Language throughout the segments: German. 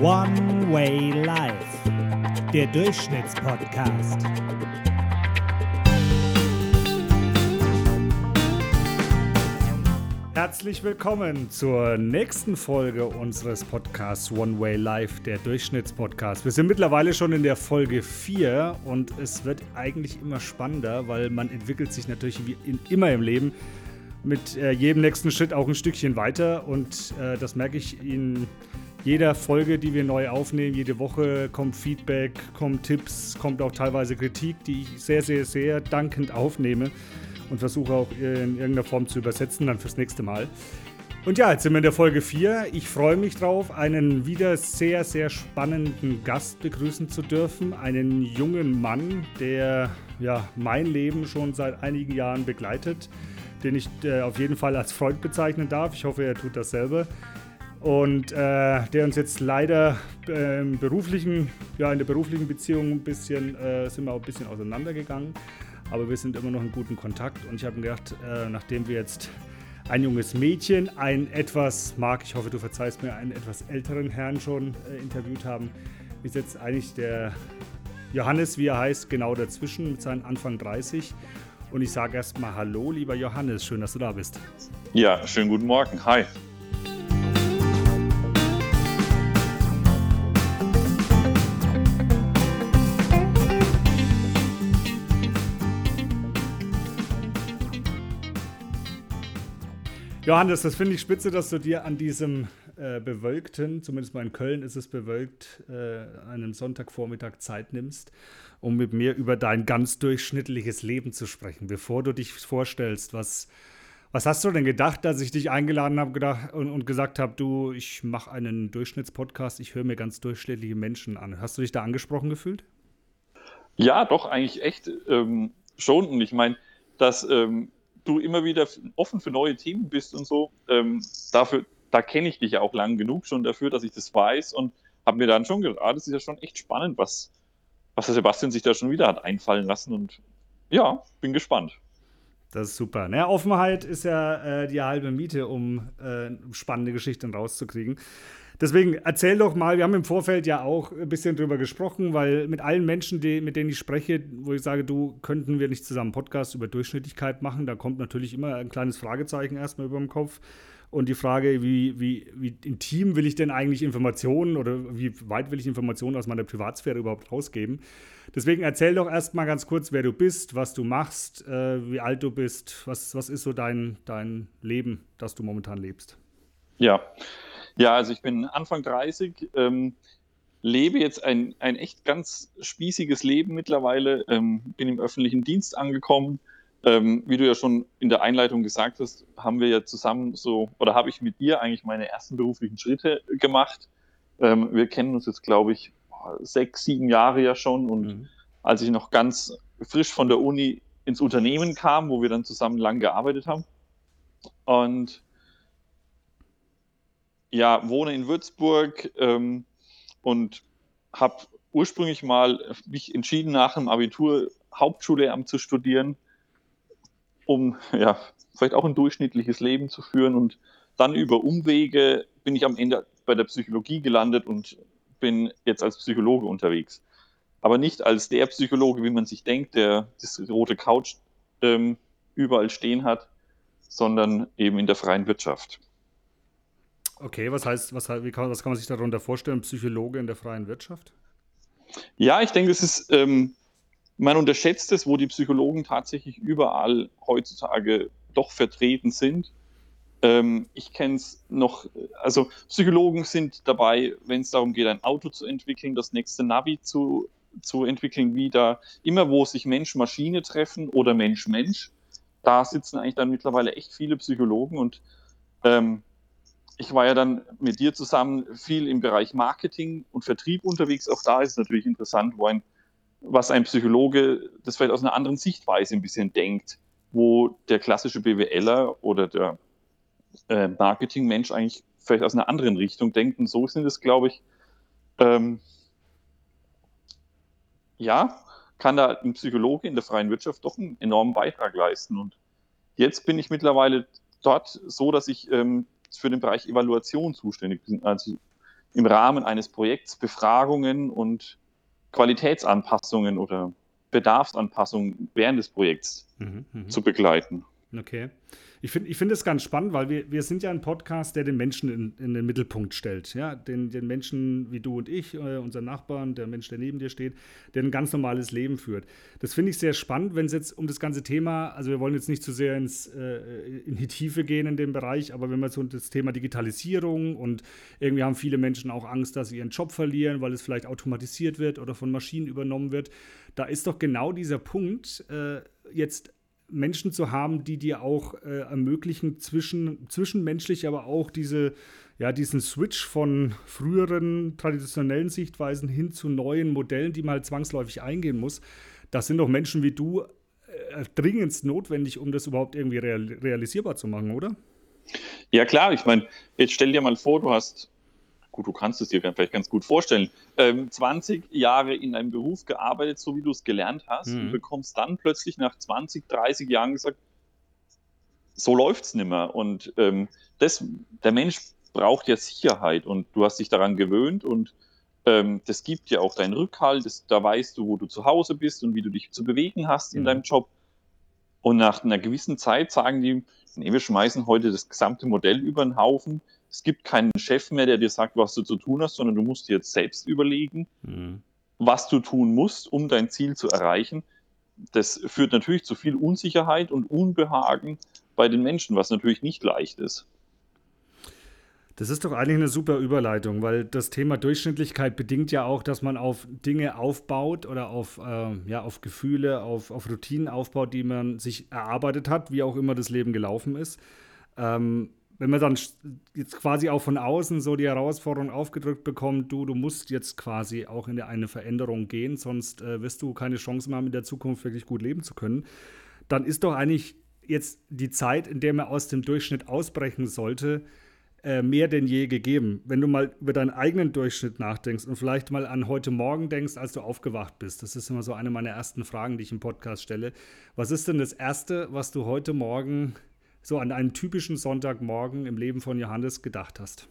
One Way Life, der Durchschnittspodcast. Herzlich willkommen zur nächsten Folge unseres Podcasts One Way Life, der Durchschnittspodcast. Wir sind mittlerweile schon in der Folge 4 und es wird eigentlich immer spannender, weil man entwickelt sich natürlich wie in, immer im Leben mit äh, jedem nächsten Schritt auch ein Stückchen weiter und äh, das merke ich in jeder Folge, die wir neu aufnehmen. Jede Woche kommt Feedback, kommen Tipps, kommt auch teilweise Kritik, die ich sehr, sehr, sehr dankend aufnehme und versuche auch in irgendeiner Form zu übersetzen dann fürs nächste Mal. Und ja, jetzt sind wir in der Folge 4. Ich freue mich drauf, einen wieder sehr, sehr spannenden Gast begrüßen zu dürfen. Einen jungen Mann, der ja, mein Leben schon seit einigen Jahren begleitet, den ich äh, auf jeden Fall als Freund bezeichnen darf. Ich hoffe, er tut dasselbe. Und äh, der uns jetzt leider äh, beruflichen, ja, in der beruflichen Beziehung ein bisschen, äh, sind wir auch ein bisschen auseinandergegangen aber wir sind immer noch in gutem Kontakt und ich habe mir gedacht, äh, nachdem wir jetzt ein junges Mädchen, ein etwas, Marc, ich hoffe, du verzeihst mir, einen etwas älteren Herrn schon äh, interviewt haben, ist jetzt eigentlich der Johannes, wie er heißt, genau dazwischen mit seinen Anfang 30. Und ich sage erstmal Hallo, lieber Johannes, schön, dass du da bist. Ja, schönen guten Morgen. Hi. Johannes, das finde ich spitze, dass du dir an diesem äh, bewölkten, zumindest mal in Köln ist es bewölkt, äh, einem Sonntagvormittag Zeit nimmst, um mit mir über dein ganz durchschnittliches Leben zu sprechen. Bevor du dich vorstellst, was, was hast du denn gedacht, dass ich dich eingeladen habe und, und gesagt habe, du, ich mache einen Durchschnittspodcast, ich höre mir ganz durchschnittliche Menschen an. Hast du dich da angesprochen gefühlt? Ja, doch, eigentlich echt ähm, schon. Und ich meine, dass ähm, du immer wieder offen für neue Themen bist und so. Ähm, dafür, da kenne ich dich ja auch lang genug schon dafür, dass ich das weiß und habe mir dann schon gedacht, ah, das ist ja schon echt spannend, was, was der Sebastian sich da schon wieder hat einfallen lassen und ja, bin gespannt. Das ist super. Naja, Offenheit ist ja äh, die halbe Miete, um äh, spannende Geschichten rauszukriegen. Deswegen erzähl doch mal, wir haben im Vorfeld ja auch ein bisschen drüber gesprochen, weil mit allen Menschen, die, mit denen ich spreche, wo ich sage, du, könnten wir nicht zusammen Podcast über Durchschnittlichkeit machen, da kommt natürlich immer ein kleines Fragezeichen erstmal über dem Kopf. Und die Frage, wie, wie, wie intim will ich denn eigentlich Informationen oder wie weit will ich Informationen aus meiner Privatsphäre überhaupt rausgeben? Deswegen erzähl doch erstmal ganz kurz, wer du bist, was du machst, äh, wie alt du bist, was, was ist so dein, dein Leben, das du momentan lebst? Ja, ja, also ich bin Anfang 30, ähm, lebe jetzt ein, ein echt ganz spießiges Leben mittlerweile, ähm, bin im öffentlichen Dienst angekommen. Ähm, wie du ja schon in der Einleitung gesagt hast, haben wir ja zusammen so, oder habe ich mit dir eigentlich meine ersten beruflichen Schritte gemacht. Ähm, wir kennen uns jetzt, glaube ich, sechs, sieben Jahre ja schon. Und mhm. als ich noch ganz frisch von der Uni ins Unternehmen kam, wo wir dann zusammen lang gearbeitet haben. Und ja, wohne in Würzburg ähm, und habe ursprünglich mal mich entschieden, nach dem Abitur Hauptschullehramt zu studieren, um ja, vielleicht auch ein durchschnittliches Leben zu führen. Und dann über Umwege bin ich am Ende bei der Psychologie gelandet und bin jetzt als Psychologe unterwegs. Aber nicht als der Psychologe, wie man sich denkt, der das rote Couch ähm, überall stehen hat, sondern eben in der freien Wirtschaft. Okay, was heißt, was, wie kann, was kann man sich darunter vorstellen, Psychologe in der freien Wirtschaft? Ja, ich denke, es ist, ähm, man unterschätzt es, wo die Psychologen tatsächlich überall heutzutage doch vertreten sind. Ähm, ich kenne es noch, also Psychologen sind dabei, wenn es darum geht, ein Auto zu entwickeln, das nächste Navi zu, zu entwickeln, wieder immer, wo sich Mensch-Maschine treffen oder Mensch-Mensch. Da sitzen eigentlich dann mittlerweile echt viele Psychologen und ähm, ich war ja dann mit dir zusammen viel im Bereich Marketing und Vertrieb unterwegs. Auch da ist es natürlich interessant, wo ein, was ein Psychologe das vielleicht aus einer anderen Sichtweise ein bisschen denkt, wo der klassische BWLer oder der äh, Marketingmensch eigentlich vielleicht aus einer anderen Richtung denkt. Und so sind es, glaube ich, ähm, ja, kann da ein Psychologe in der freien Wirtschaft doch einen enormen Beitrag leisten. Und jetzt bin ich mittlerweile dort so, dass ich ähm, für den Bereich Evaluation zuständig bin. Also im Rahmen eines Projekts Befragungen und Qualitätsanpassungen oder Bedarfsanpassungen während des Projekts mhm, mh. zu begleiten. Okay. Ich finde ich find das ganz spannend, weil wir, wir sind ja ein Podcast, der den Menschen in, in den Mittelpunkt stellt. Ja? Den, den Menschen wie du und ich, äh, unser Nachbarn, der Mensch, der neben dir steht, der ein ganz normales Leben führt. Das finde ich sehr spannend, wenn es jetzt um das ganze Thema, also wir wollen jetzt nicht zu sehr ins, äh, in die Tiefe gehen in dem Bereich, aber wenn man so das Thema Digitalisierung und irgendwie haben viele Menschen auch Angst, dass sie ihren Job verlieren, weil es vielleicht automatisiert wird oder von Maschinen übernommen wird, da ist doch genau dieser Punkt äh, jetzt Menschen zu haben, die dir auch äh, ermöglichen, zwischen, zwischenmenschlich, aber auch diese, ja, diesen Switch von früheren traditionellen Sichtweisen hin zu neuen Modellen, die man halt zwangsläufig eingehen muss. Das sind doch Menschen wie du äh, dringendst notwendig, um das überhaupt irgendwie real, realisierbar zu machen, oder? Ja, klar. Ich meine, jetzt stell dir mal vor, du hast gut, du kannst es dir vielleicht ganz gut vorstellen, ähm, 20 Jahre in einem Beruf gearbeitet, so wie du es gelernt hast, mhm. und bekommst dann plötzlich nach 20, 30 Jahren gesagt, so läuft es nicht mehr. Und ähm, das, der Mensch braucht ja Sicherheit und du hast dich daran gewöhnt und ähm, das gibt ja auch deinen Rückhalt, das, da weißt du, wo du zu Hause bist und wie du dich zu bewegen hast in mhm. deinem Job. Und nach einer gewissen Zeit sagen die, nee, wir schmeißen heute das gesamte Modell über den Haufen, es gibt keinen Chef mehr, der dir sagt, was du zu tun hast, sondern du musst dir jetzt selbst überlegen, mhm. was du tun musst, um dein Ziel zu erreichen. Das führt natürlich zu viel Unsicherheit und Unbehagen bei den Menschen, was natürlich nicht leicht ist. Das ist doch eigentlich eine super Überleitung, weil das Thema Durchschnittlichkeit bedingt ja auch, dass man auf Dinge aufbaut oder auf, äh, ja, auf Gefühle, auf, auf Routinen aufbaut, die man sich erarbeitet hat, wie auch immer das Leben gelaufen ist. Ähm, wenn man dann jetzt quasi auch von außen so die Herausforderung aufgedrückt bekommt, du, du musst jetzt quasi auch in eine Veränderung gehen, sonst äh, wirst du keine Chance mehr haben, in der Zukunft wirklich gut leben zu können, dann ist doch eigentlich jetzt die Zeit, in der man aus dem Durchschnitt ausbrechen sollte, äh, mehr denn je gegeben. Wenn du mal über deinen eigenen Durchschnitt nachdenkst und vielleicht mal an heute Morgen denkst, als du aufgewacht bist, das ist immer so eine meiner ersten Fragen, die ich im Podcast stelle. Was ist denn das Erste, was du heute Morgen so an einen typischen Sonntagmorgen im Leben von Johannes gedacht hast?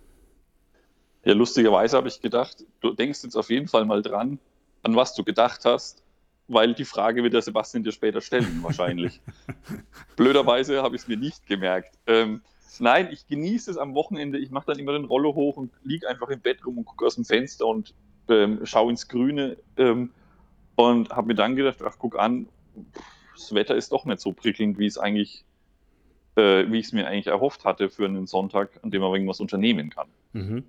Ja, lustigerweise habe ich gedacht, du denkst jetzt auf jeden Fall mal dran, an was du gedacht hast, weil die Frage wird der Sebastian dir später stellen, wahrscheinlich. Blöderweise habe ich es mir nicht gemerkt. Ähm, nein, ich genieße es am Wochenende. Ich mache dann immer den Rollo hoch und liege einfach im Bett rum und gucke aus dem Fenster und ähm, schaue ins Grüne ähm, und habe mir dann gedacht, ach, guck an, das Wetter ist doch nicht so prickelnd, wie es eigentlich äh, wie ich es mir eigentlich erhofft hatte für einen Sonntag, an dem man irgendwas unternehmen kann. Mhm.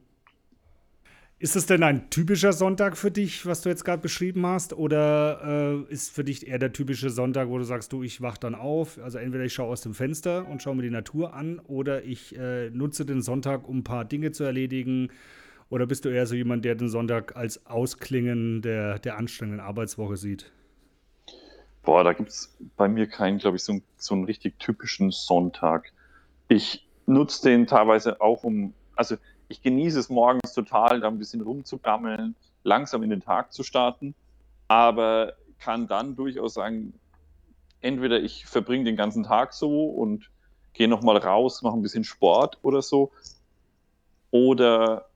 Ist es denn ein typischer Sonntag für dich, was du jetzt gerade beschrieben hast? Oder äh, ist für dich eher der typische Sonntag, wo du sagst, du, ich wach dann auf? Also entweder ich schaue aus dem Fenster und schaue mir die Natur an oder ich äh, nutze den Sonntag, um ein paar Dinge zu erledigen. Oder bist du eher so jemand, der den Sonntag als Ausklingen der, der anstrengenden Arbeitswoche sieht? Boah, da gibt es bei mir keinen, glaube ich, so, so einen richtig typischen Sonntag. Ich nutze den teilweise auch um, also ich genieße es morgens total, da ein bisschen rumzugammeln, langsam in den Tag zu starten, aber kann dann durchaus sagen, entweder ich verbringe den ganzen Tag so und gehe nochmal raus, mache ein bisschen Sport oder so, oder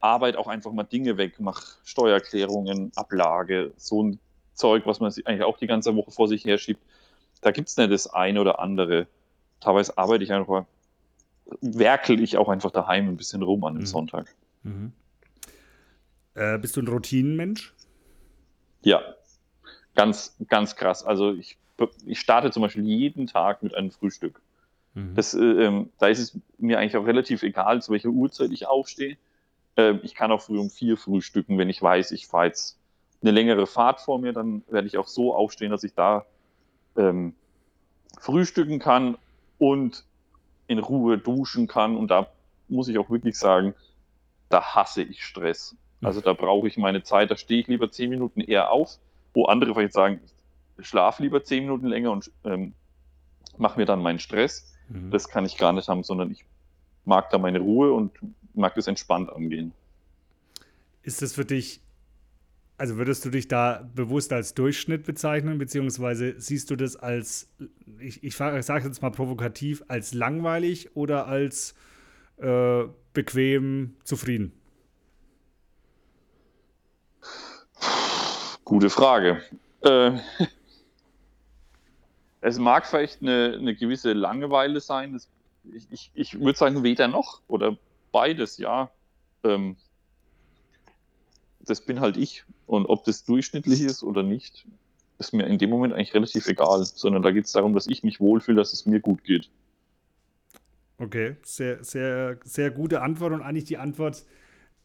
arbeite auch einfach mal Dinge weg, mache Steuererklärungen, Ablage, so ein Zeug, was man sich eigentlich auch die ganze Woche vor sich herschiebt. Da gibt es nicht das eine oder andere. Teilweise arbeite ich einfach, werkel ich auch einfach daheim ein bisschen rum an dem mhm. Sonntag. Mhm. Äh, bist du ein Routinenmensch? Ja, ganz, ganz krass. Also ich, ich starte zum Beispiel jeden Tag mit einem Frühstück. Mhm. Das, äh, ähm, da ist es mir eigentlich auch relativ egal, zu welcher Uhrzeit ich aufstehe. Äh, ich kann auch früh um vier frühstücken, wenn ich weiß, ich fahre jetzt eine längere Fahrt vor mir, dann werde ich auch so aufstehen, dass ich da ähm, frühstücken kann und in Ruhe duschen kann. Und da muss ich auch wirklich sagen, da hasse ich Stress. Also da brauche ich meine Zeit, da stehe ich lieber zehn Minuten eher auf, wo andere vielleicht sagen, ich schlafe lieber zehn Minuten länger und ähm, mache mir dann meinen Stress. Mhm. Das kann ich gar nicht haben, sondern ich mag da meine Ruhe und mag das entspannt angehen. Ist das für dich also würdest du dich da bewusst als Durchschnitt bezeichnen, beziehungsweise siehst du das als, ich, ich sage jetzt mal provokativ, als langweilig oder als äh, bequem zufrieden? Gute Frage. Äh, es mag vielleicht eine, eine gewisse Langeweile sein. Das, ich, ich, ich würde sagen, weder noch oder beides, ja. Ähm, das bin halt ich. Und ob das durchschnittlich ist oder nicht, ist mir in dem Moment eigentlich relativ egal. Sondern da geht es darum, dass ich mich wohlfühle, dass es mir gut geht. Okay, sehr, sehr, sehr gute Antwort und eigentlich die Antwort,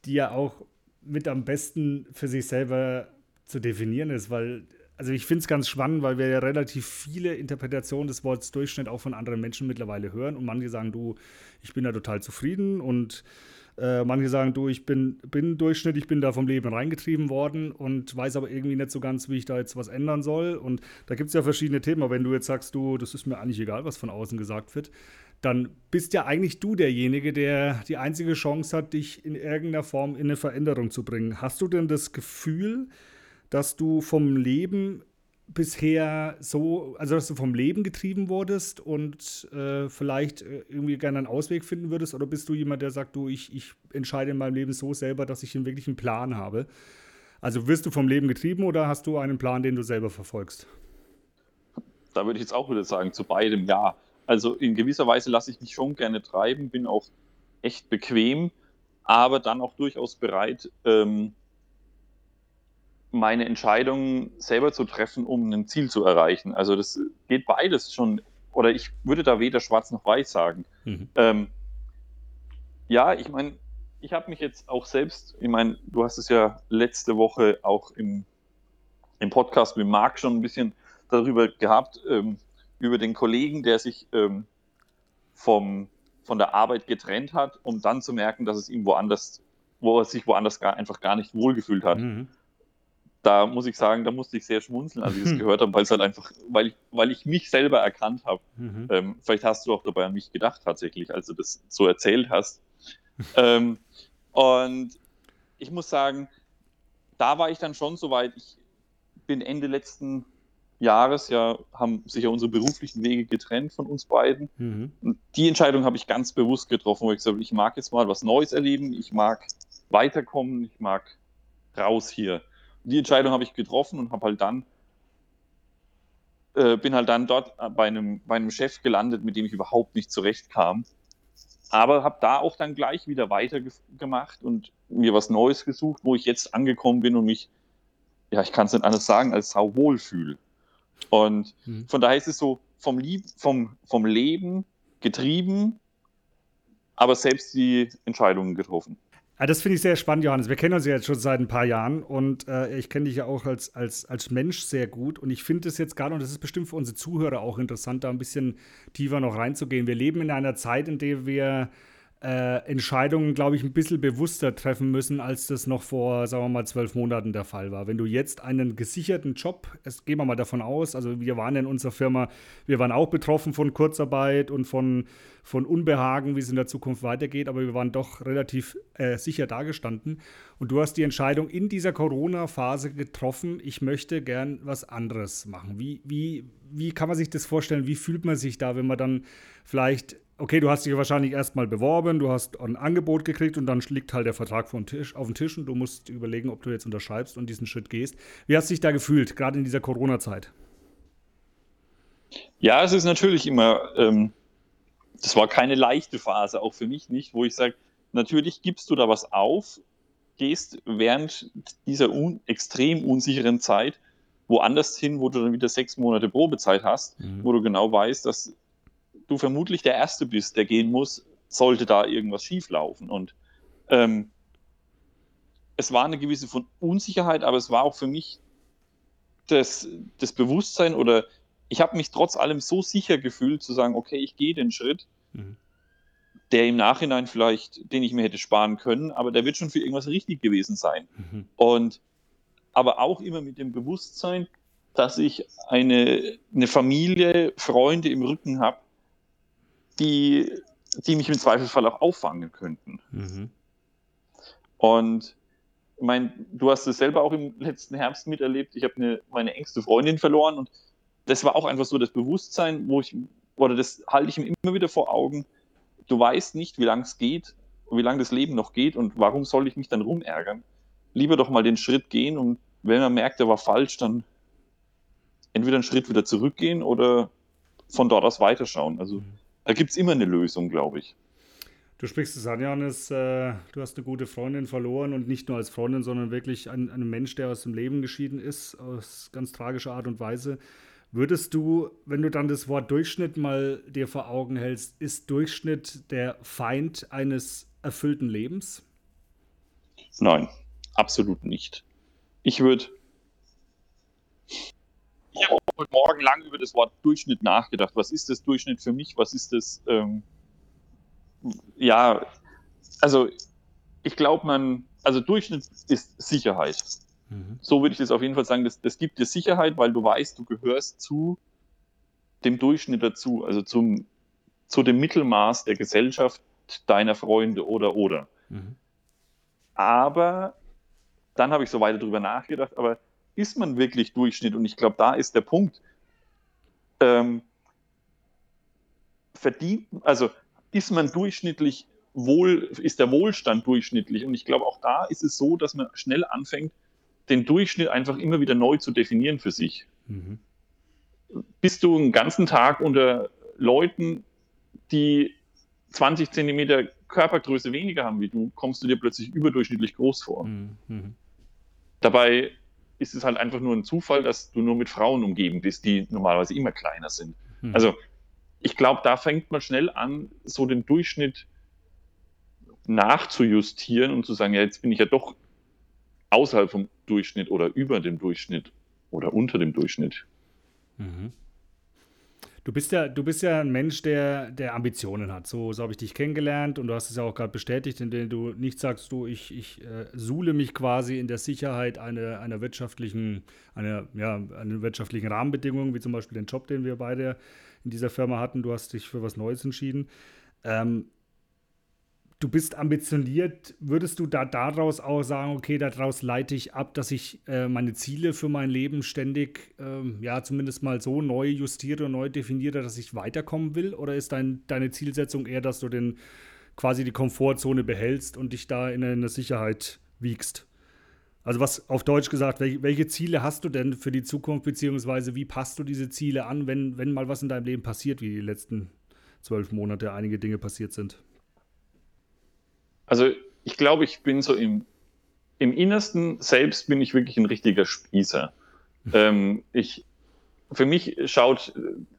die ja auch mit am besten für sich selber zu definieren ist, weil, also ich finde es ganz spannend, weil wir ja relativ viele Interpretationen des Wortes Durchschnitt auch von anderen Menschen mittlerweile hören und manche sagen, du, ich bin da total zufrieden und äh, manche sagen, du, ich bin, bin Durchschnitt, ich bin da vom Leben reingetrieben worden und weiß aber irgendwie nicht so ganz, wie ich da jetzt was ändern soll. Und da gibt es ja verschiedene Themen. Aber wenn du jetzt sagst, du, das ist mir eigentlich egal, was von außen gesagt wird, dann bist ja eigentlich du derjenige, der die einzige Chance hat, dich in irgendeiner Form in eine Veränderung zu bringen. Hast du denn das Gefühl, dass du vom Leben bisher so, also dass du vom Leben getrieben wurdest und äh, vielleicht äh, irgendwie gerne einen Ausweg finden würdest? Oder bist du jemand, der sagt, du, ich, ich entscheide in meinem Leben so selber, dass ich einen wirklichen Plan habe? Also wirst du vom Leben getrieben oder hast du einen Plan, den du selber verfolgst? Da würde ich jetzt auch wieder sagen, zu beidem ja. Also in gewisser Weise lasse ich mich schon gerne treiben, bin auch echt bequem, aber dann auch durchaus bereit, ähm, meine Entscheidungen selber zu treffen, um ein Ziel zu erreichen. Also das geht beides schon, oder ich würde da weder schwarz noch weiß sagen. Mhm. Ähm, ja, ich meine, ich habe mich jetzt auch selbst, ich meine, du hast es ja letzte Woche auch im, im Podcast mit Marc schon ein bisschen darüber gehabt, ähm, über den Kollegen, der sich ähm, vom, von der Arbeit getrennt hat, um dann zu merken, dass es ihm woanders, wo er sich woanders gar, einfach gar nicht wohlgefühlt hat. Mhm da muss ich sagen, da musste ich sehr schmunzeln, als ich es gehört habe, weil es halt einfach, weil ich, weil ich mich selber erkannt habe. Mhm. Ähm, vielleicht hast du auch dabei an mich gedacht, tatsächlich, als du das so erzählt hast. ähm, und ich muss sagen, da war ich dann schon so weit, ich bin Ende letzten Jahres ja, haben sich ja unsere beruflichen Wege getrennt von uns beiden. Mhm. Und die Entscheidung habe ich ganz bewusst getroffen, wo ich gesagt habe, ich mag jetzt mal was Neues erleben, ich mag weiterkommen, ich mag raus hier die Entscheidung habe ich getroffen und habe halt dann äh, bin halt dann dort bei einem, bei einem Chef gelandet, mit dem ich überhaupt nicht zurechtkam. Aber habe da auch dann gleich wieder weitergemacht und mir was Neues gesucht, wo ich jetzt angekommen bin und mich, ja, ich kann es nicht anders sagen, als sau wohl fühle. Und mhm. von daher ist es so vom, Lieb vom, vom Leben getrieben, aber selbst die Entscheidungen getroffen. Ja, das finde ich sehr spannend, Johannes. Wir kennen uns ja jetzt schon seit ein paar Jahren und äh, ich kenne dich ja auch als, als, als Mensch sehr gut. Und ich finde es jetzt gerade, und das ist bestimmt für unsere Zuhörer auch interessant, da ein bisschen tiefer noch reinzugehen. Wir leben in einer Zeit, in der wir äh, Entscheidungen, glaube ich, ein bisschen bewusster treffen müssen, als das noch vor, sagen wir mal, zwölf Monaten der Fall war. Wenn du jetzt einen gesicherten Job, es gehen wir mal davon aus, also wir waren in unserer Firma, wir waren auch betroffen von Kurzarbeit und von, von Unbehagen, wie es in der Zukunft weitergeht, aber wir waren doch relativ äh, sicher dagestanden. Und du hast die Entscheidung in dieser Corona-Phase getroffen, ich möchte gern was anderes machen. Wie, wie, wie kann man sich das vorstellen? Wie fühlt man sich da, wenn man dann vielleicht okay, du hast dich wahrscheinlich erstmal beworben, du hast ein Angebot gekriegt und dann liegt halt der Vertrag vom Tisch, auf dem Tisch und du musst überlegen, ob du jetzt unterschreibst und diesen Schritt gehst. Wie hast du dich da gefühlt, gerade in dieser Corona-Zeit? Ja, es ist natürlich immer, ähm, das war keine leichte Phase, auch für mich nicht, wo ich sage, natürlich gibst du da was auf, gehst während dieser un extrem unsicheren Zeit woanders hin, wo du dann wieder sechs Monate Probezeit hast, mhm. wo du genau weißt, dass du vermutlich der Erste bist, der gehen muss, sollte da irgendwas schieflaufen. Und ähm, es war eine gewisse von Unsicherheit, aber es war auch für mich das, das Bewusstsein oder ich habe mich trotz allem so sicher gefühlt zu sagen, okay, ich gehe den Schritt, mhm. der im Nachhinein vielleicht, den ich mir hätte sparen können, aber der wird schon für irgendwas richtig gewesen sein. Mhm. Und aber auch immer mit dem Bewusstsein, dass ich eine, eine Familie, Freunde im Rücken habe, die, die mich im Zweifelsfall auch auffangen könnten. Mhm. Und ich meine, du hast es selber auch im letzten Herbst miterlebt. Ich habe meine engste Freundin verloren und das war auch einfach so das Bewusstsein, wo ich, oder das halte ich mir immer wieder vor Augen. Du weißt nicht, wie lange es geht, wie lange das Leben noch geht und warum soll ich mich dann rumärgern? Lieber doch mal den Schritt gehen und wenn man merkt, er war falsch, dann entweder einen Schritt wieder zurückgehen oder von dort aus weiterschauen. Also mhm. Da gibt es immer eine Lösung, glaube ich. Du sprichst es an, Janis, äh, du hast eine gute Freundin verloren und nicht nur als Freundin, sondern wirklich ein, ein Mensch, der aus dem Leben geschieden ist, aus ganz tragischer Art und Weise. Würdest du, wenn du dann das Wort Durchschnitt mal dir vor Augen hältst, ist Durchschnitt der Feind eines erfüllten Lebens? Nein, absolut nicht. Ich würde. Ich habe heute Morgen lang über das Wort Durchschnitt nachgedacht. Was ist das Durchschnitt für mich? Was ist das? Ähm, ja, also ich glaube, man, also Durchschnitt ist Sicherheit. Mhm. So würde ich das auf jeden Fall sagen. Das, das gibt dir Sicherheit, weil du weißt, du gehörst zu dem Durchschnitt dazu, also zum, zu dem Mittelmaß der Gesellschaft deiner Freunde oder oder. Mhm. Aber dann habe ich so weiter drüber nachgedacht, aber ist man wirklich Durchschnitt? Und ich glaube, da ist der Punkt. Ähm, verdient, also ist man durchschnittlich wohl, ist der Wohlstand durchschnittlich? Und ich glaube, auch da ist es so, dass man schnell anfängt, den Durchschnitt einfach immer wieder neu zu definieren für sich. Mhm. Bist du einen ganzen Tag unter Leuten, die 20 Zentimeter Körpergröße weniger haben wie du, kommst du dir plötzlich überdurchschnittlich groß vor. Mhm. mhm. Dabei ist es halt einfach nur ein Zufall, dass du nur mit Frauen umgeben bist, die normalerweise immer kleiner sind. Mhm. Also ich glaube, da fängt man schnell an, so den Durchschnitt nachzujustieren und zu sagen, ja, jetzt bin ich ja doch außerhalb vom Durchschnitt oder über dem Durchschnitt oder unter dem Durchschnitt. Mhm. Du bist ja, du bist ja ein Mensch, der, der Ambitionen hat. So, so habe ich dich kennengelernt und du hast es ja auch gerade bestätigt, indem du nicht sagst, du, ich, ich äh, suhle mich quasi in der Sicherheit einer, einer wirtschaftlichen, einer, ja, einer wirtschaftlichen Rahmenbedingung, wie zum Beispiel den Job, den wir beide in dieser Firma hatten. Du hast dich für was Neues entschieden. Ähm, du bist ambitioniert, würdest du da daraus auch sagen, okay, daraus leite ich ab, dass ich äh, meine Ziele für mein Leben ständig, ähm, ja, zumindest mal so neu justiere und neu definiere, dass ich weiterkommen will? Oder ist dein, deine Zielsetzung eher, dass du den quasi die Komfortzone behältst und dich da in eine Sicherheit wiegst? Also was auf Deutsch gesagt, welche, welche Ziele hast du denn für die Zukunft, beziehungsweise wie passt du diese Ziele an, wenn, wenn mal was in deinem Leben passiert, wie die letzten zwölf Monate einige Dinge passiert sind? Also ich glaube, ich bin so im, im Innersten selbst bin ich wirklich ein richtiger Spießer. Mhm. Ähm, ich, für mich schaut,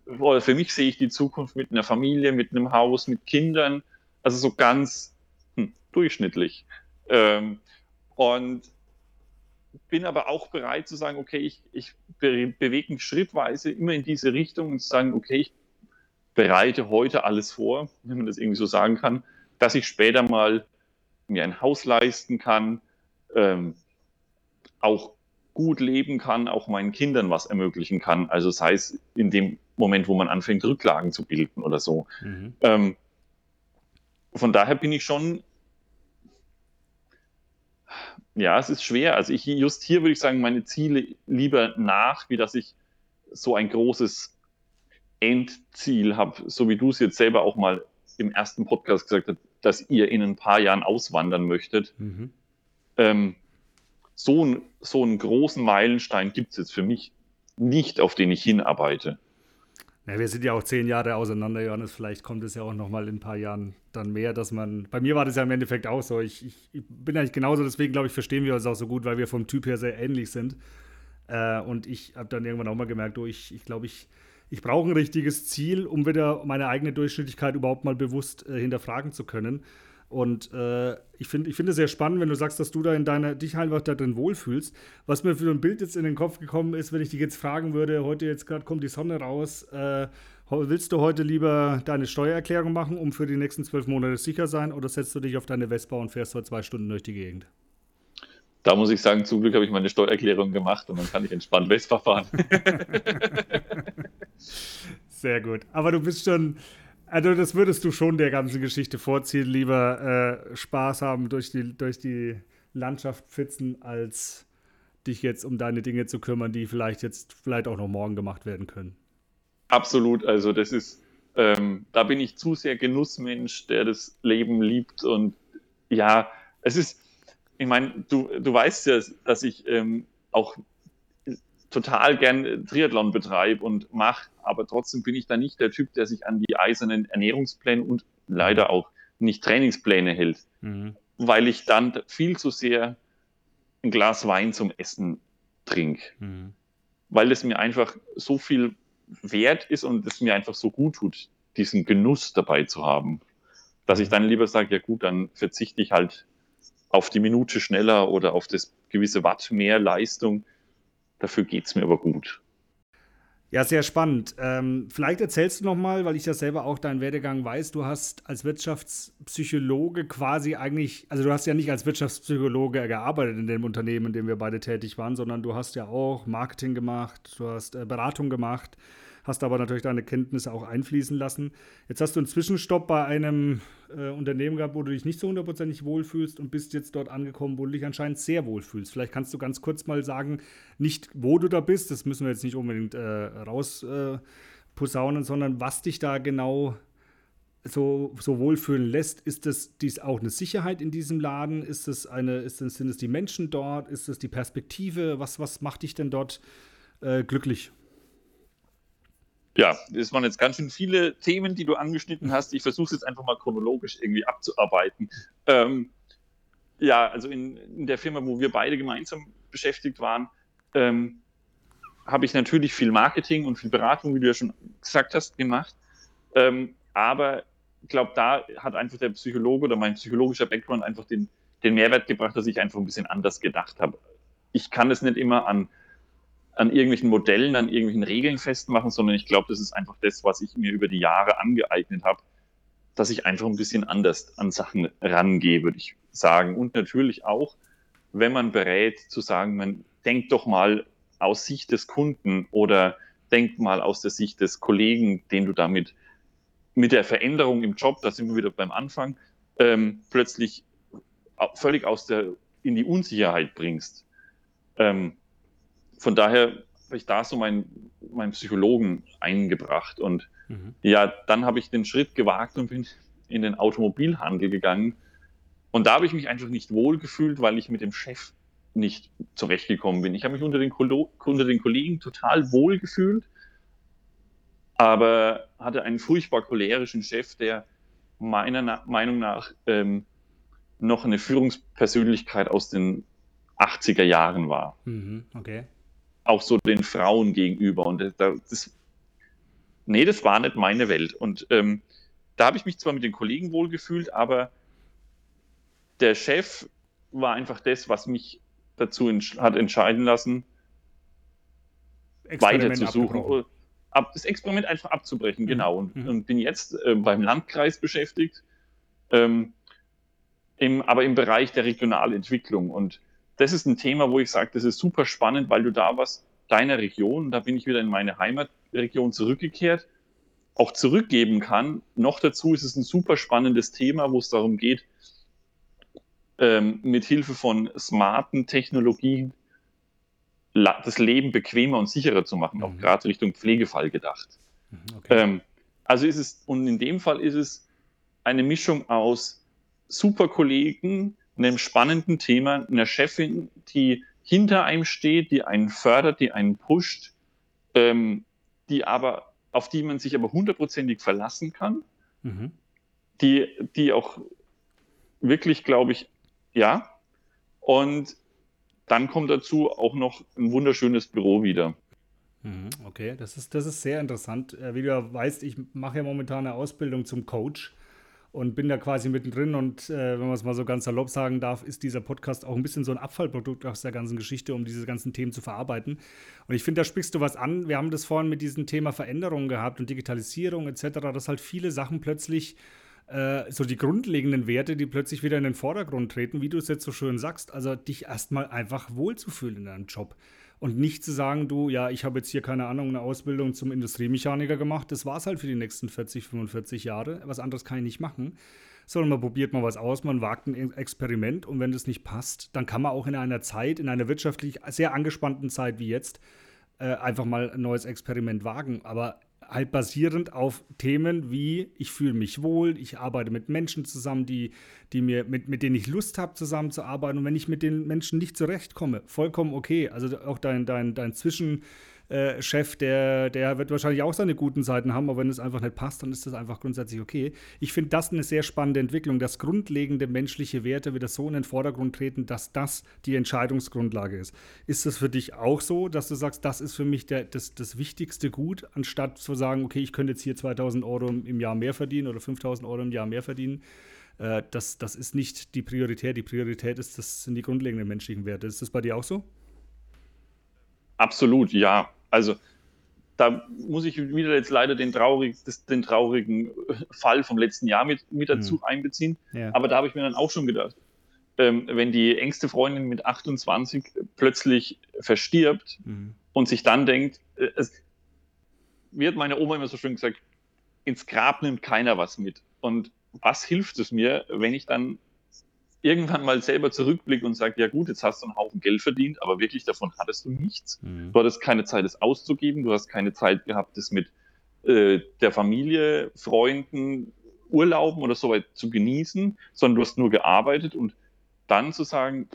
für mich sehe ich die Zukunft mit einer Familie, mit einem Haus, mit Kindern, also so ganz hm, durchschnittlich. Ähm, und bin aber auch bereit zu sagen, okay, ich, ich be bewege mich schrittweise immer in diese Richtung und zu sagen, okay, ich bereite heute alles vor, wenn man das irgendwie so sagen kann, dass ich später mal mir ein Haus leisten kann, ähm, auch gut leben kann, auch meinen Kindern was ermöglichen kann. Also sei es in dem Moment, wo man anfängt, Rücklagen zu bilden oder so. Mhm. Ähm, von daher bin ich schon, ja, es ist schwer. Also ich just hier würde ich sagen, meine Ziele lieber nach, wie dass ich so ein großes Endziel habe, so wie du es jetzt selber auch mal im ersten Podcast gesagt hast, dass ihr in ein paar Jahren auswandern möchtet. Mhm. Ähm, so, ein, so einen großen Meilenstein gibt es jetzt für mich nicht, auf den ich hinarbeite. Ja, wir sind ja auch zehn Jahre auseinander, Johannes. Vielleicht kommt es ja auch noch mal in ein paar Jahren dann mehr, dass man. Bei mir war das ja im Endeffekt auch so. Ich, ich, ich bin eigentlich genauso, deswegen glaube ich, verstehen wir uns auch so gut, weil wir vom Typ her sehr ähnlich sind. Äh, und ich habe dann irgendwann auch mal gemerkt, oh, ich, ich glaube, ich ich brauche ein richtiges Ziel, um wieder meine eigene Durchschnittlichkeit überhaupt mal bewusst äh, hinterfragen zu können. Und äh, ich finde ich find es sehr spannend, wenn du sagst, dass du da in deiner, dich einfach da drin wohlfühlst. Was mir für ein Bild jetzt in den Kopf gekommen ist, wenn ich dich jetzt fragen würde, heute jetzt gerade kommt die Sonne raus, äh, willst du heute lieber deine Steuererklärung machen, um für die nächsten zwölf Monate sicher sein, oder setzt du dich auf deine Vespa und fährst heute zwei Stunden durch die Gegend? Da muss ich sagen, zum Glück habe ich meine Steuererklärung gemacht und dann kann ich entspannt Vespa fahren. Sehr gut. Aber du bist schon, also das würdest du schon der ganzen Geschichte vorziehen, lieber äh, Spaß haben durch die, durch die Landschaft pfitzen, als dich jetzt um deine Dinge zu kümmern, die vielleicht jetzt, vielleicht auch noch morgen gemacht werden können. Absolut. Also das ist, ähm, da bin ich zu sehr Genussmensch, der das Leben liebt und ja, es ist, ich meine, du, du weißt ja, dass ich ähm, auch total gern Triathlon betreibe und mache, aber trotzdem bin ich da nicht der Typ, der sich an die eisernen Ernährungspläne und leider auch nicht Trainingspläne hält, mhm. weil ich dann viel zu sehr ein Glas Wein zum Essen trinke, mhm. weil es mir einfach so viel wert ist und es mir einfach so gut tut, diesen Genuss dabei zu haben, dass ich mhm. dann lieber sage, ja gut, dann verzichte ich halt auf die Minute schneller oder auf das gewisse Watt mehr Leistung. Dafür geht es mir aber gut. Ja, sehr spannend. Ähm, vielleicht erzählst du noch mal, weil ich ja selber auch deinen Werdegang weiß. Du hast als Wirtschaftspsychologe quasi eigentlich, also du hast ja nicht als Wirtschaftspsychologe gearbeitet in dem Unternehmen, in dem wir beide tätig waren, sondern du hast ja auch Marketing gemacht, du hast äh, Beratung gemacht hast aber natürlich deine Kenntnisse auch einfließen lassen. Jetzt hast du einen Zwischenstopp bei einem äh, Unternehmen gehabt, wo du dich nicht so hundertprozentig wohlfühlst und bist jetzt dort angekommen, wo du dich anscheinend sehr wohlfühlst. Vielleicht kannst du ganz kurz mal sagen, nicht wo du da bist, das müssen wir jetzt nicht unbedingt äh, raus äh, sondern was dich da genau so, so wohlfühlen lässt. Ist das dies auch eine Sicherheit in diesem Laden? Ist es eine, ist es, sind es die Menschen dort? Ist es die Perspektive? Was, was macht dich denn dort äh, glücklich? Ja, das waren jetzt ganz schön viele Themen, die du angeschnitten hast. Ich versuche es jetzt einfach mal chronologisch irgendwie abzuarbeiten. Ähm, ja, also in, in, der Firma, wo wir beide gemeinsam beschäftigt waren, ähm, habe ich natürlich viel Marketing und viel Beratung, wie du ja schon gesagt hast, gemacht. Ähm, aber ich glaube, da hat einfach der Psychologe oder mein psychologischer Background einfach den, den Mehrwert gebracht, dass ich einfach ein bisschen anders gedacht habe. Ich kann es nicht immer an an irgendwelchen Modellen, an irgendwelchen Regeln festmachen, sondern ich glaube, das ist einfach das, was ich mir über die Jahre angeeignet habe, dass ich einfach ein bisschen anders an Sachen rangehe, würde ich sagen. Und natürlich auch, wenn man berät, zu sagen, man denkt doch mal aus Sicht des Kunden oder denkt mal aus der Sicht des Kollegen, den du damit mit der Veränderung im Job, da sind wir wieder beim Anfang, ähm, plötzlich völlig aus der, in die Unsicherheit bringst. Ähm, von daher habe ich da so meinen, meinen Psychologen eingebracht. Und mhm. ja, dann habe ich den Schritt gewagt und bin in den Automobilhandel gegangen. Und da habe ich mich einfach nicht wohl gefühlt, weil ich mit dem Chef nicht zurechtgekommen bin. Ich habe mich unter den, unter den Kollegen total wohl gefühlt, aber hatte einen furchtbar cholerischen Chef, der meiner Na Meinung nach ähm, noch eine Führungspersönlichkeit aus den 80er Jahren war. Mhm, okay auch so den Frauen gegenüber. Und das, nee, das war nicht meine Welt. Und ähm, da habe ich mich zwar mit den Kollegen wohlgefühlt, aber der Chef war einfach das, was mich dazu entsch hat entscheiden lassen, weiter zu suchen. Ab, das Experiment einfach abzubrechen, mhm. genau. Und, mhm. und, bin jetzt äh, beim Landkreis beschäftigt, ähm, im, aber im Bereich der Regionalentwicklung. Und das ist ein Thema, wo ich sage, das ist super spannend, weil du da was deiner Region, da bin ich wieder in meine Heimatregion zurückgekehrt, auch zurückgeben kann. Noch dazu ist es ein super spannendes Thema, wo es darum geht, ähm, mit Hilfe von smarten Technologien das Leben bequemer und sicherer zu machen, mhm. auch gerade Richtung Pflegefall gedacht. Mhm, okay. Ähm, also ist es, und in dem Fall ist es eine Mischung aus super Kollegen, einem spannenden Thema, einer Chefin, die hinter einem steht, die einen fördert, die einen pusht, ähm, die aber, auf die man sich aber hundertprozentig verlassen kann, mhm. die, die auch wirklich, glaube ich, ja. Und dann kommt dazu auch noch ein wunderschönes Büro wieder. Mhm, okay, das ist, das ist sehr interessant. Äh, wie du ja weißt, ich mache ja momentan eine Ausbildung zum Coach und bin da quasi mittendrin. Und äh, wenn man es mal so ganz salopp sagen darf, ist dieser Podcast auch ein bisschen so ein Abfallprodukt aus der ganzen Geschichte, um diese ganzen Themen zu verarbeiten. Und ich finde, da sprichst du was an. Wir haben das vorhin mit diesem Thema Veränderung gehabt und Digitalisierung etc., dass halt viele Sachen plötzlich äh, so die grundlegenden Werte, die plötzlich wieder in den Vordergrund treten, wie du es jetzt so schön sagst, also dich erstmal einfach wohlzufühlen in deinem Job. Und nicht zu sagen, du, ja, ich habe jetzt hier keine Ahnung, eine Ausbildung zum Industriemechaniker gemacht, das war es halt für die nächsten 40, 45 Jahre, was anderes kann ich nicht machen, sondern man probiert mal was aus, man wagt ein Experiment. Und wenn das nicht passt, dann kann man auch in einer Zeit, in einer wirtschaftlich sehr angespannten Zeit wie jetzt, äh, einfach mal ein neues Experiment wagen. Aber halt basierend auf Themen wie ich fühle mich wohl, ich arbeite mit Menschen zusammen, die, die mir, mit, mit denen ich Lust habe, zusammenzuarbeiten. Und wenn ich mit den Menschen nicht zurechtkomme, vollkommen okay. Also auch dein, dein, dein Zwischen- äh, Chef, der, der wird wahrscheinlich auch seine guten Seiten haben, aber wenn es einfach nicht passt, dann ist das einfach grundsätzlich okay. Ich finde das eine sehr spannende Entwicklung, dass grundlegende menschliche Werte wieder so in den Vordergrund treten, dass das die Entscheidungsgrundlage ist. Ist das für dich auch so, dass du sagst, das ist für mich der, das, das wichtigste Gut, anstatt zu sagen, okay, ich könnte jetzt hier 2000 Euro im Jahr mehr verdienen oder 5000 Euro im Jahr mehr verdienen? Äh, das, das ist nicht die Priorität. Die Priorität ist, das sind die grundlegenden menschlichen Werte. Ist das bei dir auch so? Absolut, ja. Also da muss ich wieder jetzt leider den, traurig, das, den traurigen Fall vom letzten Jahr mit, mit dazu mhm. einbeziehen. Ja. Aber da habe ich mir dann auch schon gedacht, ähm, wenn die engste Freundin mit 28 plötzlich verstirbt mhm. und sich dann denkt, äh, es, wie hat meine Oma immer so schön gesagt, ins Grab nimmt keiner was mit. Und was hilft es mir, wenn ich dann irgendwann mal selber zurückblicke und sage, ja gut, jetzt hast du einen Haufen Geld verdient, aber wirklich davon hattest du nichts. Mhm. Du hattest keine Zeit, es auszugeben, du hast keine Zeit gehabt, das mit äh, der Familie, Freunden, Urlauben oder so weit zu genießen, sondern du hast nur gearbeitet und dann zu sagen,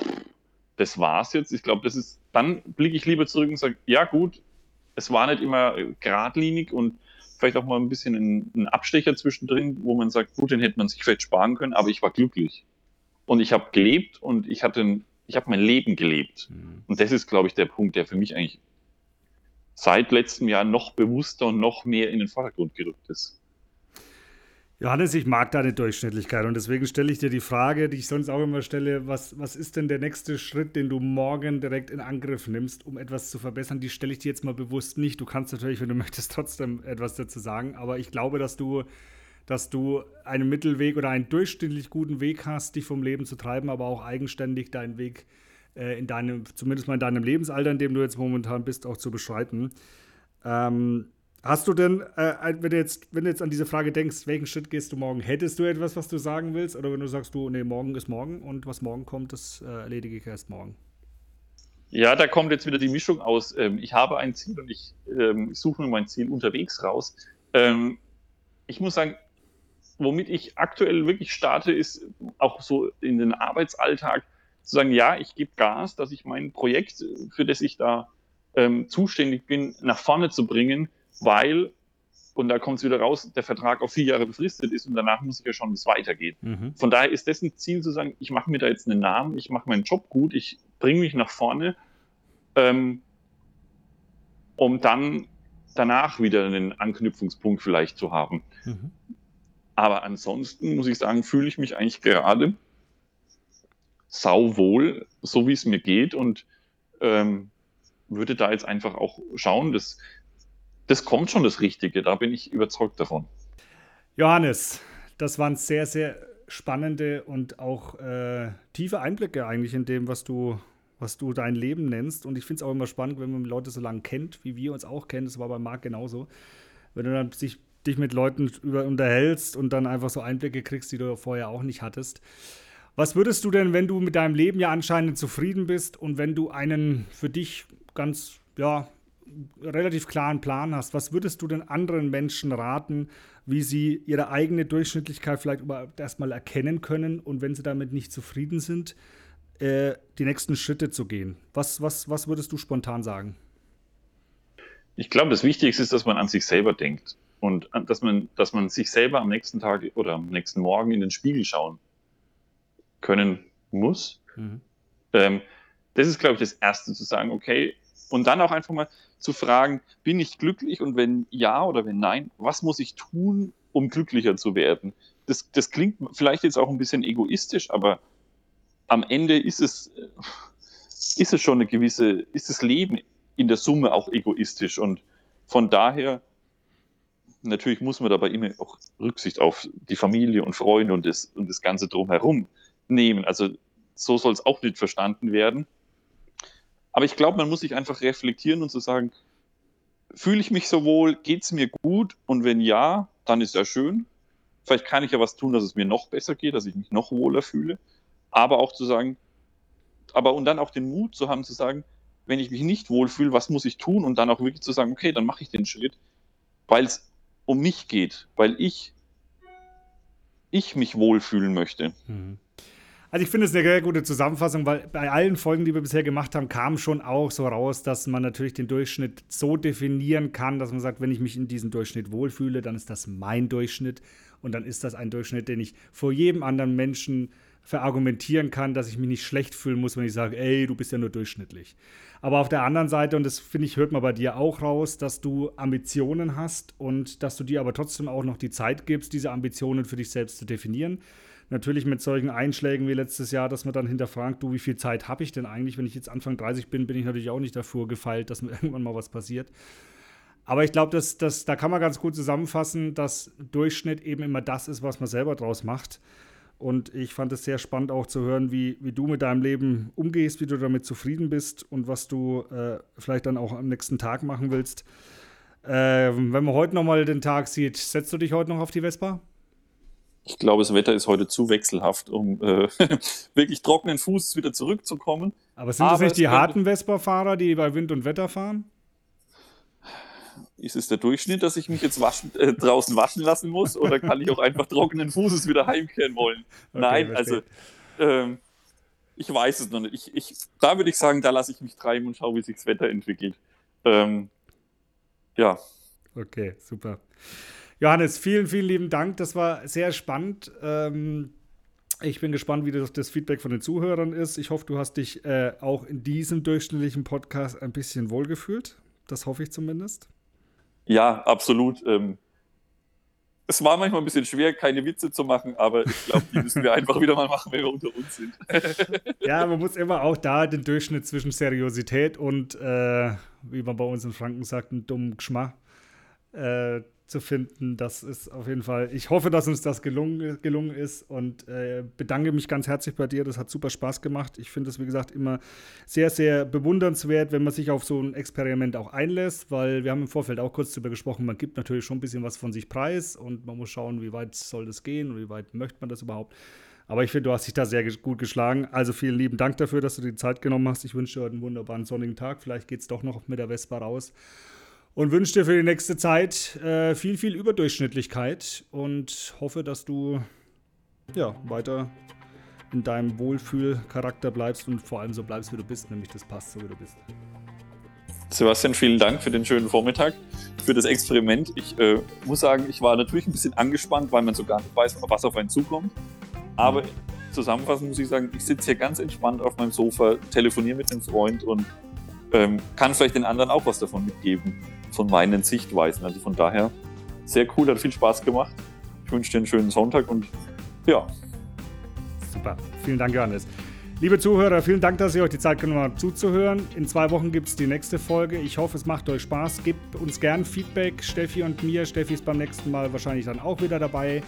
das war's jetzt. Ich glaube, das ist, dann blicke ich lieber zurück und sage, ja gut, es war nicht immer geradlinig und vielleicht auch mal ein bisschen ein, ein Abstecher zwischendrin, wo man sagt, gut, den hätte man sich vielleicht sparen können, aber ich war glücklich und ich habe gelebt und ich hatte, ich habe mein Leben gelebt. Mhm. Und das ist, glaube ich, der Punkt, der für mich eigentlich seit letztem Jahr noch bewusster und noch mehr in den Vordergrund gerückt ist. Johannes, ich mag deine Durchschnittlichkeit und deswegen stelle ich dir die Frage, die ich sonst auch immer stelle, was, was ist denn der nächste Schritt, den du morgen direkt in Angriff nimmst, um etwas zu verbessern? Die stelle ich dir jetzt mal bewusst nicht. Du kannst natürlich, wenn du möchtest, trotzdem etwas dazu sagen, aber ich glaube, dass du dass du einen Mittelweg oder einen durchschnittlich guten Weg hast, dich vom Leben zu treiben, aber auch eigenständig deinen Weg äh, in deinem, zumindest mal in deinem Lebensalter, in dem du jetzt momentan bist, auch zu beschreiten. Ähm, hast du denn, äh, wenn, du jetzt, wenn du jetzt an diese Frage denkst, welchen Schritt gehst du morgen? Hättest du etwas, was du sagen willst? Oder wenn du sagst, du, nee, morgen ist morgen und was morgen kommt, das äh, erledige ich erst morgen? Ja, da kommt jetzt wieder die Mischung aus. Ähm, ich habe ein Ziel und ich, ähm, ich suche mir mein Ziel unterwegs raus. Ähm, ich muss sagen, womit ich aktuell wirklich starte, ist auch so in den Arbeitsalltag zu sagen, ja, ich gebe Gas, dass ich mein Projekt, für das ich da ähm, zuständig bin, nach vorne zu bringen, weil, und da kommt es wieder raus, der Vertrag auf vier Jahre befristet ist und danach muss ich ja schon, wie es weitergeht. Mhm. Von daher ist das ein Ziel zu sagen, ich mache mir da jetzt einen Namen, ich mache meinen Job gut, ich bringe mich nach vorne, ähm, um dann danach wieder einen Anknüpfungspunkt vielleicht zu haben. Mhm. Aber ansonsten muss ich sagen, fühle ich mich eigentlich gerade sauwohl, so wie es mir geht und ähm, würde da jetzt einfach auch schauen, dass das kommt schon das Richtige, da bin ich überzeugt davon. Johannes, das waren sehr, sehr spannende und auch äh, tiefe Einblicke eigentlich in dem, was du, was du dein Leben nennst. Und ich finde es auch immer spannend, wenn man Leute so lange kennt, wie wir uns auch kennen. Das war bei Marc genauso. Wenn du dann sich dich mit Leuten über, unterhältst und dann einfach so Einblicke kriegst, die du vorher auch nicht hattest. Was würdest du denn, wenn du mit deinem Leben ja anscheinend zufrieden bist und wenn du einen für dich ganz, ja, relativ klaren Plan hast, was würdest du denn anderen Menschen raten, wie sie ihre eigene Durchschnittlichkeit vielleicht überhaupt erstmal erkennen können und wenn sie damit nicht zufrieden sind, äh, die nächsten Schritte zu gehen? Was, was, was würdest du spontan sagen? Ich glaube, das Wichtigste ist, dass man an sich selber denkt. Und dass man, dass man sich selber am nächsten Tag oder am nächsten Morgen in den Spiegel schauen können muss. Mhm. Ähm, das ist, glaube ich, das Erste zu sagen, okay, und dann auch einfach mal zu fragen, bin ich glücklich und wenn ja oder wenn nein, was muss ich tun, um glücklicher zu werden? Das, das klingt vielleicht jetzt auch ein bisschen egoistisch, aber am Ende ist es, ist es schon eine gewisse, ist das Leben in der Summe auch egoistisch und von daher natürlich muss man dabei immer auch Rücksicht auf die Familie und Freunde und das, und das Ganze drumherum nehmen. Also so soll es auch nicht verstanden werden. Aber ich glaube, man muss sich einfach reflektieren und zu so sagen, fühle ich mich so wohl, geht es mir gut? Und wenn ja, dann ist ja schön. Vielleicht kann ich ja was tun, dass es mir noch besser geht, dass ich mich noch wohler fühle. Aber auch zu sagen, aber und dann auch den Mut zu haben, zu sagen, wenn ich mich nicht wohlfühle, was muss ich tun? Und dann auch wirklich zu sagen, okay, dann mache ich den Schritt, weil es um mich geht, weil ich, ich mich wohlfühlen möchte. Mhm. Also ich finde es eine sehr gute Zusammenfassung, weil bei allen Folgen, die wir bisher gemacht haben, kam schon auch so raus, dass man natürlich den Durchschnitt so definieren kann, dass man sagt, wenn ich mich in diesem Durchschnitt wohlfühle, dann ist das mein Durchschnitt und dann ist das ein Durchschnitt, den ich vor jedem anderen Menschen verargumentieren kann, dass ich mich nicht schlecht fühlen muss, wenn ich sage, ey, du bist ja nur durchschnittlich. Aber auf der anderen Seite, und das finde ich, hört man bei dir auch raus, dass du Ambitionen hast und dass du dir aber trotzdem auch noch die Zeit gibst, diese Ambitionen für dich selbst zu definieren natürlich mit solchen Einschlägen wie letztes Jahr, dass man dann hinterfragt, du, wie viel Zeit habe ich denn eigentlich? Wenn ich jetzt Anfang 30 bin, bin ich natürlich auch nicht davor gefeilt, dass mir irgendwann mal was passiert. Aber ich glaube, dass, dass, da kann man ganz gut zusammenfassen, dass Durchschnitt eben immer das ist, was man selber draus macht. Und ich fand es sehr spannend auch zu hören, wie, wie du mit deinem Leben umgehst, wie du damit zufrieden bist und was du äh, vielleicht dann auch am nächsten Tag machen willst. Äh, wenn man heute nochmal den Tag sieht, setzt du dich heute noch auf die Vespa? Ich glaube, das Wetter ist heute zu wechselhaft, um äh, wirklich trockenen Fuß wieder zurückzukommen. Aber sind das nicht die harten Vespa-Fahrer, die bei Wind und Wetter fahren? Ist es der Durchschnitt, dass ich mich jetzt waschen, äh, draußen waschen lassen muss? Oder kann ich auch einfach trockenen Fußes wieder heimkehren wollen? Okay, Nein, also ähm, ich weiß es noch nicht. Ich, ich, da würde ich sagen, da lasse ich mich treiben und schaue, wie sich das Wetter entwickelt. Ähm, ja. Okay, super. Johannes, vielen, vielen lieben Dank. Das war sehr spannend. Ähm, ich bin gespannt, wie das, das, Feedback von den Zuhörern ist. Ich hoffe, du hast dich äh, auch in diesem durchschnittlichen Podcast ein bisschen wohlgefühlt. Das hoffe ich zumindest. Ja, absolut. Ähm, es war manchmal ein bisschen schwer, keine Witze zu machen, aber ich glaube, die müssen wir einfach wieder mal machen, wenn wir unter uns sind. ja, man muss immer auch da den Durchschnitt zwischen Seriosität und, äh, wie man bei uns in Franken sagt, einen dummen Geschmack äh, zu finden. Das ist auf jeden Fall, ich hoffe, dass uns das gelungen, gelungen ist und äh, bedanke mich ganz herzlich bei dir. Das hat super Spaß gemacht. Ich finde es, wie gesagt, immer sehr, sehr bewundernswert, wenn man sich auf so ein Experiment auch einlässt, weil wir haben im Vorfeld auch kurz darüber gesprochen, man gibt natürlich schon ein bisschen was von sich preis und man muss schauen, wie weit soll das gehen und wie weit möchte man das überhaupt. Aber ich finde, du hast dich da sehr gut geschlagen. Also vielen lieben Dank dafür, dass du dir die Zeit genommen hast. Ich wünsche dir einen wunderbaren sonnigen Tag. Vielleicht geht es doch noch mit der Vespa raus und wünsche dir für die nächste Zeit äh, viel, viel Überdurchschnittlichkeit und hoffe, dass du ja, weiter in deinem Wohlfühlcharakter bleibst und vor allem so bleibst, wie du bist, nämlich das passt so, wie du bist. Sebastian, vielen Dank für den schönen Vormittag, für das Experiment. Ich äh, muss sagen, ich war natürlich ein bisschen angespannt, weil man so gar nicht weiß, was auf einen zukommt. Aber zusammenfassend muss ich sagen, ich sitze hier ganz entspannt auf meinem Sofa, telefoniere mit einem Freund und ähm, kann vielleicht den anderen auch was davon mitgeben von meinen Sichtweisen. Also von daher sehr cool, hat viel Spaß gemacht. Ich wünsche dir einen schönen Sonntag und ja. Super, vielen Dank, Johannes. Liebe Zuhörer, vielen Dank, dass ihr euch die Zeit genommen habt zuzuhören. In zwei Wochen gibt es die nächste Folge. Ich hoffe, es macht euch Spaß. Gebt uns gern Feedback, Steffi und mir. Steffi ist beim nächsten Mal wahrscheinlich dann auch wieder dabei.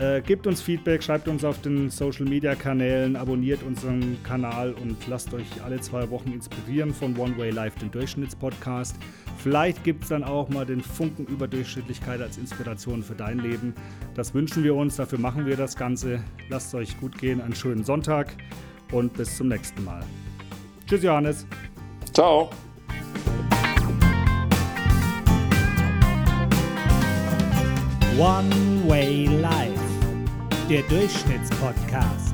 Äh, gebt uns Feedback, schreibt uns auf den Social Media Kanälen, abonniert unseren Kanal und lasst euch alle zwei Wochen inspirieren von One Way Life, dem Durchschnittspodcast. Vielleicht gibt es dann auch mal den Funken Überdurchschnittlichkeit als Inspiration für dein Leben. Das wünschen wir uns, dafür machen wir das Ganze. Lasst es euch gut gehen, einen schönen Sonntag und bis zum nächsten Mal. Tschüss, Johannes. Ciao. One Way Life der Durchschnittspodcast.